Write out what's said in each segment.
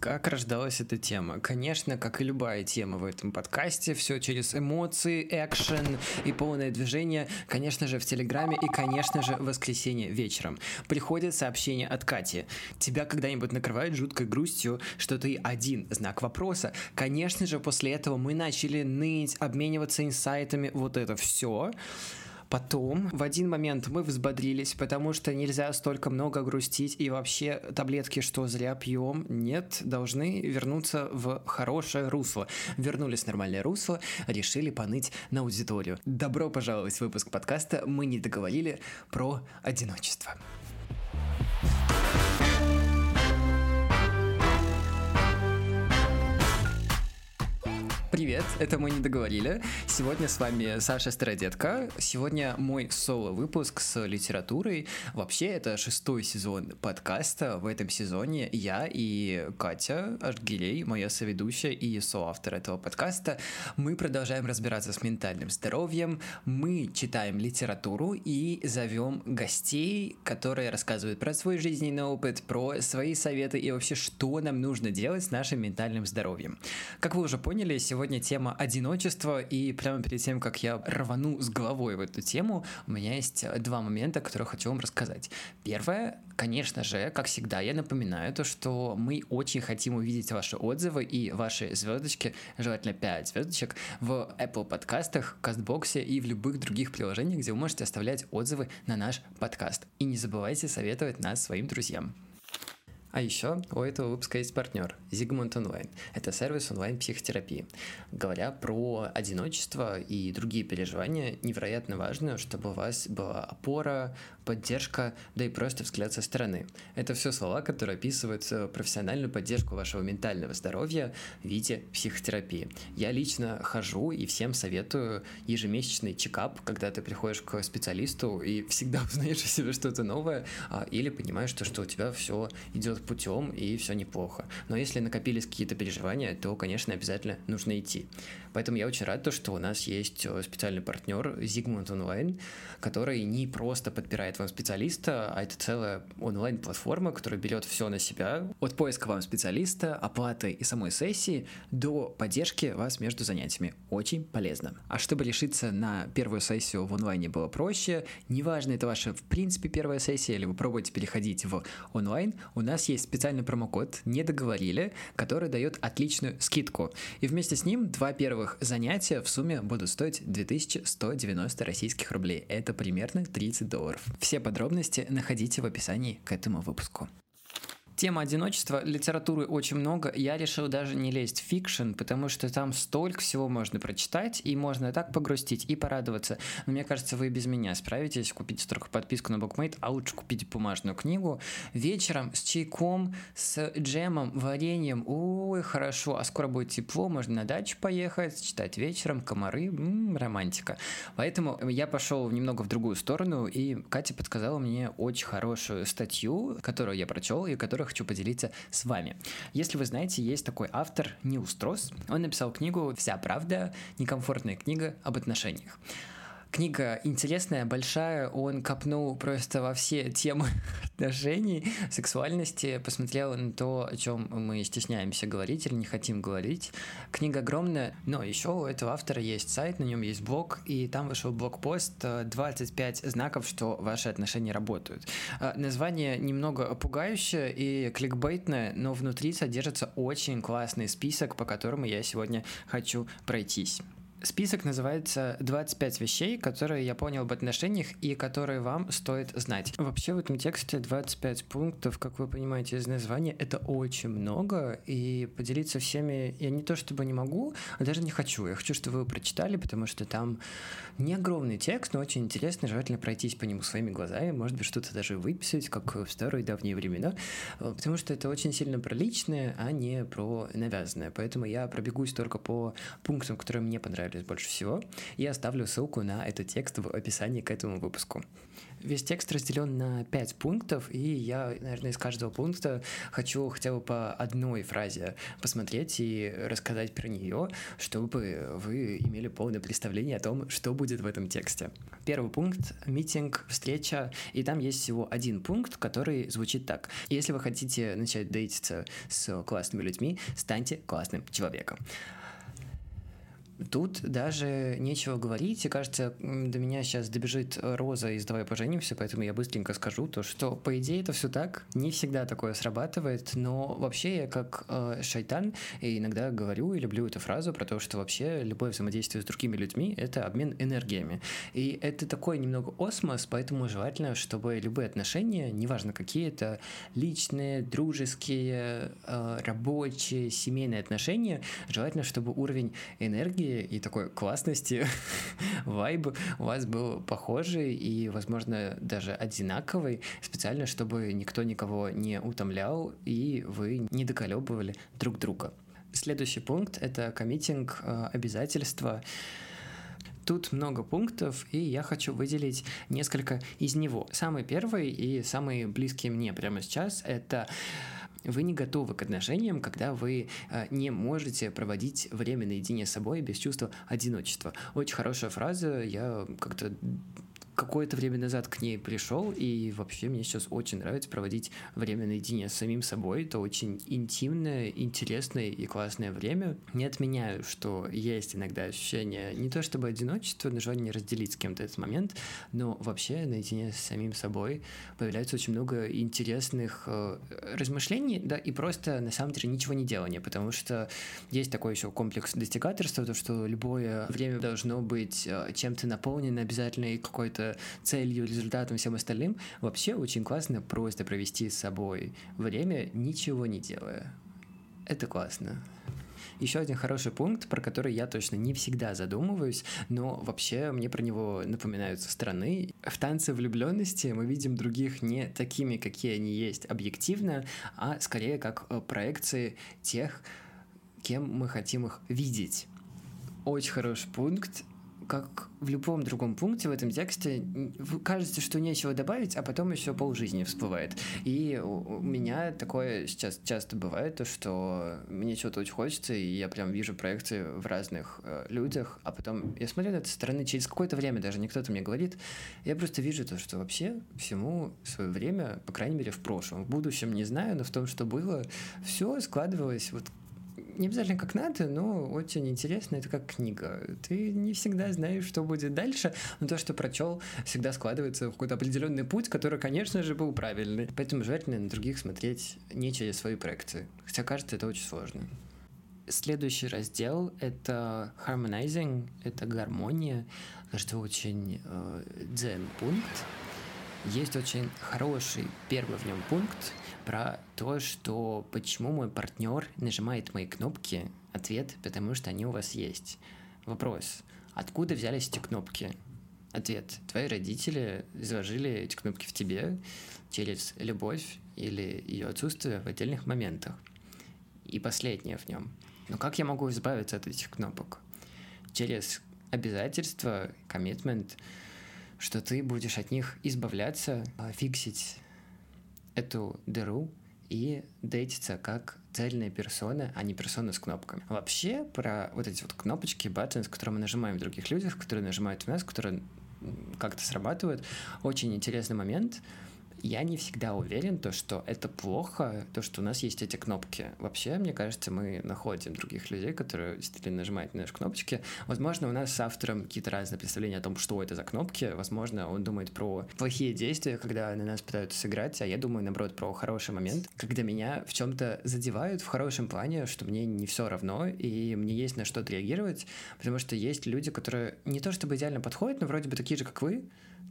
Как рождалась эта тема? Конечно, как и любая тема в этом подкасте, все через эмоции, экшен и полное движение, конечно же, в Телеграме и, конечно же, в воскресенье вечером. Приходит сообщение от Кати. Тебя когда-нибудь накрывает жуткой грустью, что ты один? Знак вопроса. Конечно же, после этого мы начали ныть, обмениваться инсайтами, вот это все. Потом в один момент мы взбодрились, потому что нельзя столько много грустить, и вообще таблетки, что зря пьем, нет, должны вернуться в хорошее русло. Вернулись в нормальное русло, решили поныть на аудиторию. Добро пожаловать в выпуск подкаста «Мы не договорили про одиночество». Привет, это мы не договорили. Сегодня с вами Саша Стародетка. Сегодня мой соло-выпуск с литературой. Вообще, это шестой сезон подкаста. В этом сезоне я и Катя Аргилей, моя соведущая и соавтор этого подкаста, мы продолжаем разбираться с ментальным здоровьем. Мы читаем литературу и зовем гостей, которые рассказывают про свой жизненный опыт, про свои советы и вообще, что нам нужно делать с нашим ментальным здоровьем. Как вы уже поняли, сегодня сегодня тема одиночества, и прямо перед тем, как я рвану с головой в эту тему, у меня есть два момента, которые хочу вам рассказать. Первое, конечно же, как всегда, я напоминаю то, что мы очень хотим увидеть ваши отзывы и ваши звездочки, желательно 5 звездочек, в Apple подкастах, Кастбоксе и в любых других приложениях, где вы можете оставлять отзывы на наш подкаст. И не забывайте советовать нас своим друзьям. А еще у этого выпуска есть партнер Zigmund Online. Это сервис онлайн-психотерапии. Говоря про одиночество и другие переживания, невероятно важно, чтобы у вас была опора, поддержка, да и просто взгляд со стороны. Это все слова, которые описывают э, профессиональную поддержку вашего ментального здоровья в виде психотерапии. Я лично хожу и всем советую ежемесячный чекап, когда ты приходишь к специалисту и всегда узнаешь о себе что-то новое, а, или понимаешь, что, что у тебя все идет идет путем, и все неплохо. Но если накопились какие-то переживания, то, конечно, обязательно нужно идти. Поэтому я очень рад, то, что у нас есть э, специальный партнер Zigmund Online, который не просто подпирает вам специалиста, а это целая онлайн-платформа, которая берет все на себя, от поиска вам специалиста, оплаты и самой сессии до поддержки вас между занятиями. Очень полезно. А чтобы решиться на первую сессию в онлайне было проще, неважно, это ваша в принципе первая сессия или вы пробуете переходить в онлайн, у нас есть специальный промокод «Не договорили», который дает отличную скидку. И вместе с ним два первых занятия в сумме будут стоить 2190 российских рублей. Это примерно 30 долларов. Все подробности находите в описании к этому выпуску. Тема одиночества, литературы очень много. Я решил даже не лезть в fiction, потому что там столько всего можно прочитать, и можно так погрустить, и порадоваться. Но мне кажется, вы без меня справитесь, купите только подписку на Bookmate, а лучше купите бумажную книгу. Вечером с чайком, с джемом, вареньем, ой, хорошо, а скоро будет тепло, можно на дачу поехать, читать вечером, комары, м-м, романтика. Поэтому я пошел немного в другую сторону, и Катя подсказала мне очень хорошую статью, которую я прочел, и которую хочу поделиться с вами. Если вы знаете, есть такой автор Неустрос. Он написал книгу «Вся правда. Некомфортная книга об отношениях». Книга интересная, большая, он копнул просто во все темы отношений, сексуальности, посмотрел на то, о чем мы стесняемся говорить или не хотим говорить. Книга огромная, но еще у этого автора есть сайт, на нем есть блог, и там вышел блокпост 25 э, знаков, что ваши отношения работают. Э, название немного пугающее и кликбейтное, но внутри содержится очень классный список, по которому я сегодня хочу пройтись. Список называется «25 вещей, которые я понял об отношениях и которые вам стоит знать». Вообще в этом тексте 25 пунктов, как вы понимаете из названия, это очень много, и поделиться всеми я не то чтобы не могу, а даже не хочу. Я хочу, чтобы вы прочитали, потому что там не огромный текст, но очень интересно, желательно пройтись по нему своими глазами, может быть, что-то даже выписать, как в старые давние времена, потому что это очень сильно про личное, а не про навязанное. Поэтому я пробегусь только по пунктам, которые мне понравились понравились больше всего. Я оставлю ссылку на этот текст в описании к этому выпуску. Весь текст разделен на пять пунктов, и я, наверное, из каждого пункта хочу хотя бы по одной фразе посмотреть и рассказать про нее, чтобы вы имели полное представление о том, что будет в этом тексте. Первый пункт — митинг, встреча, и там есть всего один пункт, который звучит так. Если вы хотите начать дейтиться с классными людьми, станьте классным человеком. Тут даже нечего говорить, и кажется, до меня сейчас добежит Роза из «Давай поженимся», поэтому я быстренько скажу то, что, по идее, это все так, не всегда такое срабатывает, но вообще я как э, шайтан и иногда говорю и люблю эту фразу про то, что вообще любое взаимодействие с другими людьми — это обмен энергиями. И это такой немного осмос, поэтому желательно, чтобы любые отношения, неважно какие это, личные, дружеские, э, рабочие, семейные отношения, желательно, чтобы уровень энергии и такой классности вайб у вас был похожий и, возможно, даже одинаковый, специально, чтобы никто никого не утомлял и вы не доколебывали друг друга. Следующий пункт — это коммитинг э, обязательства. Тут много пунктов, и я хочу выделить несколько из него. Самый первый и самый близкий мне прямо сейчас — это вы не готовы к отношениям, когда вы э, не можете проводить время наедине с собой без чувства одиночества. Очень хорошая фраза, я как-то какое-то время назад к ней пришел, и вообще мне сейчас очень нравится проводить время наедине с самим собой. Это очень интимное, интересное и классное время. Не отменяю, что есть иногда ощущение не то чтобы одиночества, но желание разделить с кем-то этот момент, но вообще наедине с самим собой появляется очень много интересных э, размышлений, да, и просто на самом деле ничего не делания, потому что есть такой еще комплекс достигаторства, то, что любое время должно быть э, чем-то наполнено обязательно и какой-то целью, результатом, всем остальным, вообще очень классно просто провести с собой время, ничего не делая. Это классно. Еще один хороший пункт, про который я точно не всегда задумываюсь, но вообще мне про него напоминают со стороны. В танце влюбленности мы видим других не такими, какие они есть объективно, а скорее как э, проекции тех, кем мы хотим их видеть. Очень хороший пункт, как в любом другом пункте в этом тексте, кажется, что нечего добавить, а потом еще полжизни всплывает. И у меня такое сейчас часто бывает, то, что мне чего-то очень хочется, и я прям вижу проекции в разных э, людях, а потом я смотрю на это со стороны через какое-то время, даже не кто-то мне говорит, я просто вижу то, что вообще всему свое время, по крайней мере, в прошлом. В будущем не знаю, но в том, что было, все складывалось вот не обязательно как надо, но очень интересно, это как книга. Ты не всегда знаешь, что будет дальше, но то, что прочел, всегда складывается в какой-то определенный путь, который, конечно же, был правильный. Поэтому желательно на других смотреть не через свои проекции. Хотя кажется, это очень сложно. Следующий раздел — это harmonizing, это гармония, что очень э, дзен-пункт. Есть очень хороший первый в нем пункт — про то, что почему мой партнер нажимает мои кнопки. Ответ, потому что они у вас есть. Вопрос, откуда взялись эти кнопки? Ответ, твои родители заложили эти кнопки в тебе через любовь или ее отсутствие в отдельных моментах. И последнее в нем. Но как я могу избавиться от этих кнопок? Через обязательства, коммитмент, что ты будешь от них избавляться, фиксить эту дыру и дейтиться как цельная персона, а не персона с кнопками. Вообще, про вот эти вот кнопочки, buttons, которые мы нажимаем в других людях, которые нажимают в нас, которые как-то срабатывают, очень интересный момент — я не всегда уверен, то, что это плохо, то, что у нас есть эти кнопки. Вообще, мне кажется, мы находим других людей, которые действительно нажимают на наши кнопочки. Возможно, у нас с автором какие-то разные представления о том, что это за кнопки. Возможно, он думает про плохие действия, когда на нас пытаются сыграть, а я думаю, наоборот, про хороший момент, когда меня в чем-то задевают в хорошем плане, что мне не все равно, и мне есть на что реагировать, потому что есть люди, которые не то чтобы идеально подходят, но вроде бы такие же, как вы,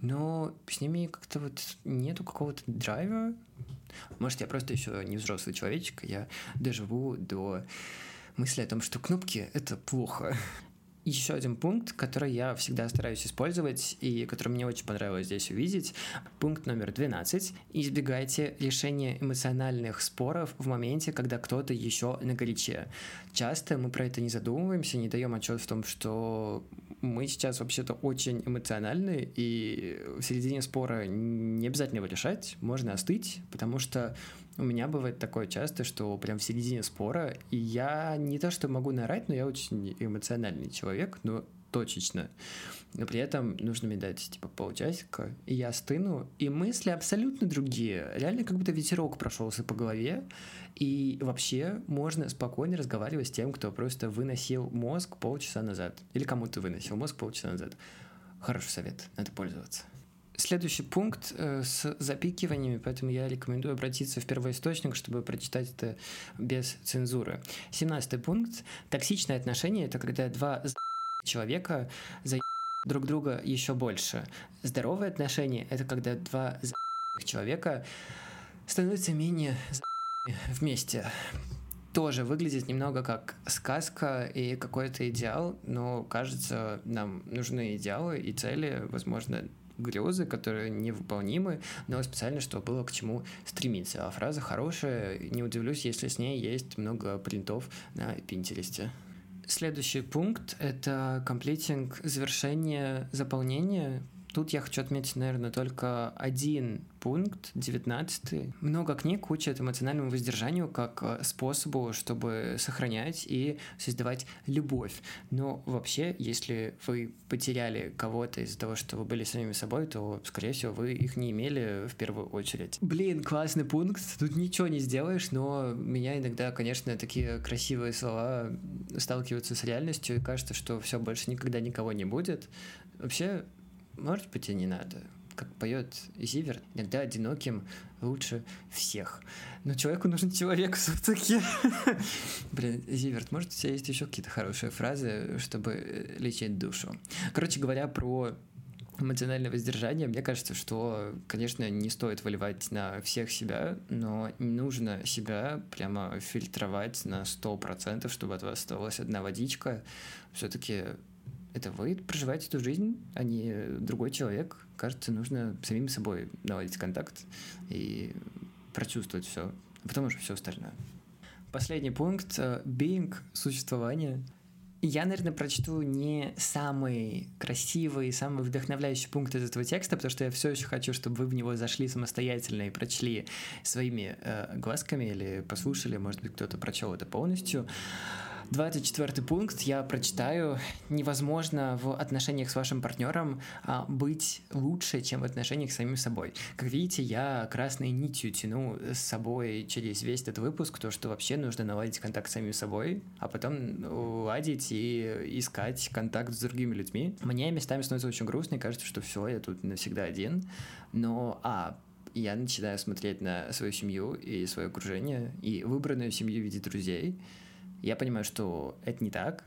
но с ними как-то вот нету какого-то драйва. Может, я просто еще не взрослый человечек, я доживу до мысли о том, что кнопки — это плохо. еще один пункт, который я всегда стараюсь использовать и который мне очень понравилось здесь увидеть. Пункт номер 12. Избегайте решения эмоциональных споров в моменте, когда кто-то еще на горяче. Часто мы про это не задумываемся, не даем отчет в том, что мы сейчас вообще-то очень эмоциональны, и в середине спора не обязательно его решать, можно остыть, потому что у меня бывает такое часто, что прям в середине спора, и я не то, что могу наорать, но я очень эмоциональный человек, но точечно. Но при этом нужно мне дать, типа, полчасика, и я стыну, и мысли абсолютно другие. Реально как будто ветерок прошелся по голове, и вообще можно спокойно разговаривать с тем, кто просто выносил мозг полчаса назад. Или кому-то выносил мозг полчаса назад. Хороший совет, надо пользоваться. Следующий пункт э, с запикиваниями, поэтому я рекомендую обратиться в первоисточник, чтобы прочитать это без цензуры. Семнадцатый пункт. Токсичное отношение – это когда два человека за друг друга еще больше. Здоровые отношения – это когда два человека становятся менее вместе. Тоже выглядит немного как сказка и какой-то идеал, но кажется, нам нужны идеалы и цели, возможно, грезы, которые невыполнимы, но специально, чтобы было к чему стремиться. А фраза хорошая, не удивлюсь, если с ней есть много принтов на Пинтересте. Следующий пункт — это комплитинг, завершение заполнения Тут я хочу отметить, наверное, только один пункт, 19 Много книг учат эмоциональному воздержанию как э, способу, чтобы сохранять и создавать любовь. Но вообще, если вы потеряли кого-то из-за того, что вы были самими собой, то, скорее всего, вы их не имели в первую очередь. Блин, классный пункт, тут ничего не сделаешь, но меня иногда, конечно, такие красивые слова сталкиваются с реальностью, и кажется, что все больше никогда никого не будет. Вообще, может быть, и не надо. Как поет Зиверт, иногда одиноким лучше всех. Но человеку нужен человек все-таки. Блин, Зиверт, может, у тебя есть еще какие-то хорошие фразы, чтобы лечить душу? Короче говоря, про эмоциональное воздержание, мне кажется, что, конечно, не стоит выливать на всех себя, но не нужно себя прямо фильтровать на 100%, чтобы от вас оставалась одна водичка. Все-таки это вы проживаете эту жизнь, а не другой человек. Кажется, нужно самим собой наладить контакт и прочувствовать все, а потом уже все остальное. Последний пункт — being, существование. Я, наверное, прочту не самый красивый, самый вдохновляющий пункт из этого текста, потому что я все еще хочу, чтобы вы в него зашли самостоятельно и прочли своими э, глазками или послушали, может быть, кто-то прочел это полностью. 24 пункт я прочитаю. Невозможно в отношениях с вашим партнером а, быть лучше, чем в отношениях с самим собой. Как видите, я красной нитью тяну с собой через весь этот выпуск то, что вообще нужно наладить контакт с самим собой, а потом ладить и искать контакт с другими людьми. Мне местами становится очень грустно, и кажется, что все, я тут навсегда один. Но, а, я начинаю смотреть на свою семью и свое окружение, и выбранную семью в виде друзей — я понимаю, что это не так.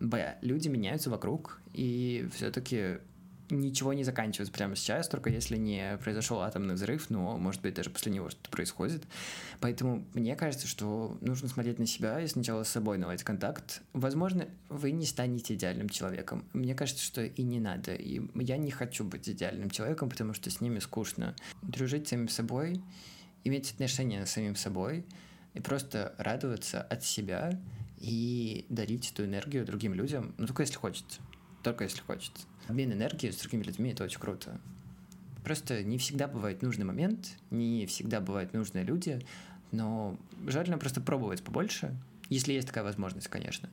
Б. Люди меняются вокруг, и все-таки ничего не заканчивается прямо сейчас, только если не произошел атомный взрыв, но, может быть, даже после него что-то происходит. Поэтому мне кажется, что нужно смотреть на себя и сначала с собой наладить контакт. Возможно, вы не станете идеальным человеком. Мне кажется, что и не надо. И я не хочу быть идеальным человеком, потому что с ними скучно. Дружить с самим собой, иметь отношения с самим собой — и просто радоваться от себя и дарить эту энергию другим людям, ну, только если хочется. Только если хочется. Обмен энергией с другими людьми — это очень круто. Просто не всегда бывает нужный момент, не всегда бывают нужные люди, но желательно просто пробовать побольше, если есть такая возможность, конечно.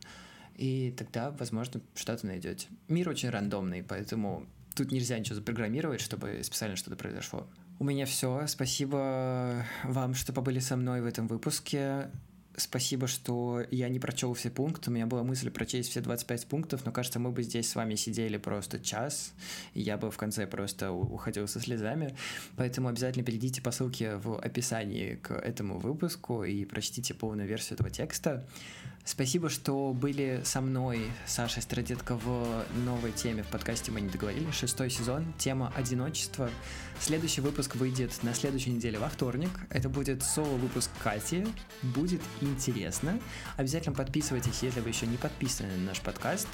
И тогда, возможно, что-то найдете. Мир очень рандомный, поэтому тут нельзя ничего запрограммировать, чтобы специально что-то произошло. У меня все. Спасибо вам, что побыли со мной в этом выпуске. Спасибо, что я не прочел все пункты. У меня была мысль прочесть все 25 пунктов, но кажется, мы бы здесь с вами сидели просто час, и я бы в конце просто уходил со слезами. Поэтому обязательно перейдите по ссылке в описании к этому выпуску и прочтите полную версию этого текста. Спасибо, что были со мной, Саша Страдетка, в новой теме в подкасте «Мы не договорились». Шестой сезон, тема «Одиночество». Следующий выпуск выйдет на следующей неделе во вторник. Это будет соло-выпуск Кати. Будет интересно. Обязательно подписывайтесь, если вы еще не подписаны на наш подкаст.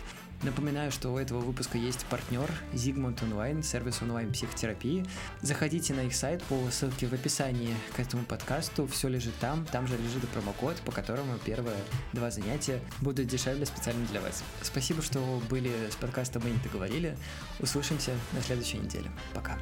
Напоминаю, что у этого выпуска есть партнер Zigmund Online, сервис онлайн-психотерапии. Заходите на их сайт по ссылке в описании к этому подкасту. Все лежит там. Там же лежит и промокод, по которому первые два занятия будут дешевле специально для вас. Спасибо, что были с подкастом «Мы не договорили». Услышимся на следующей неделе. Пока.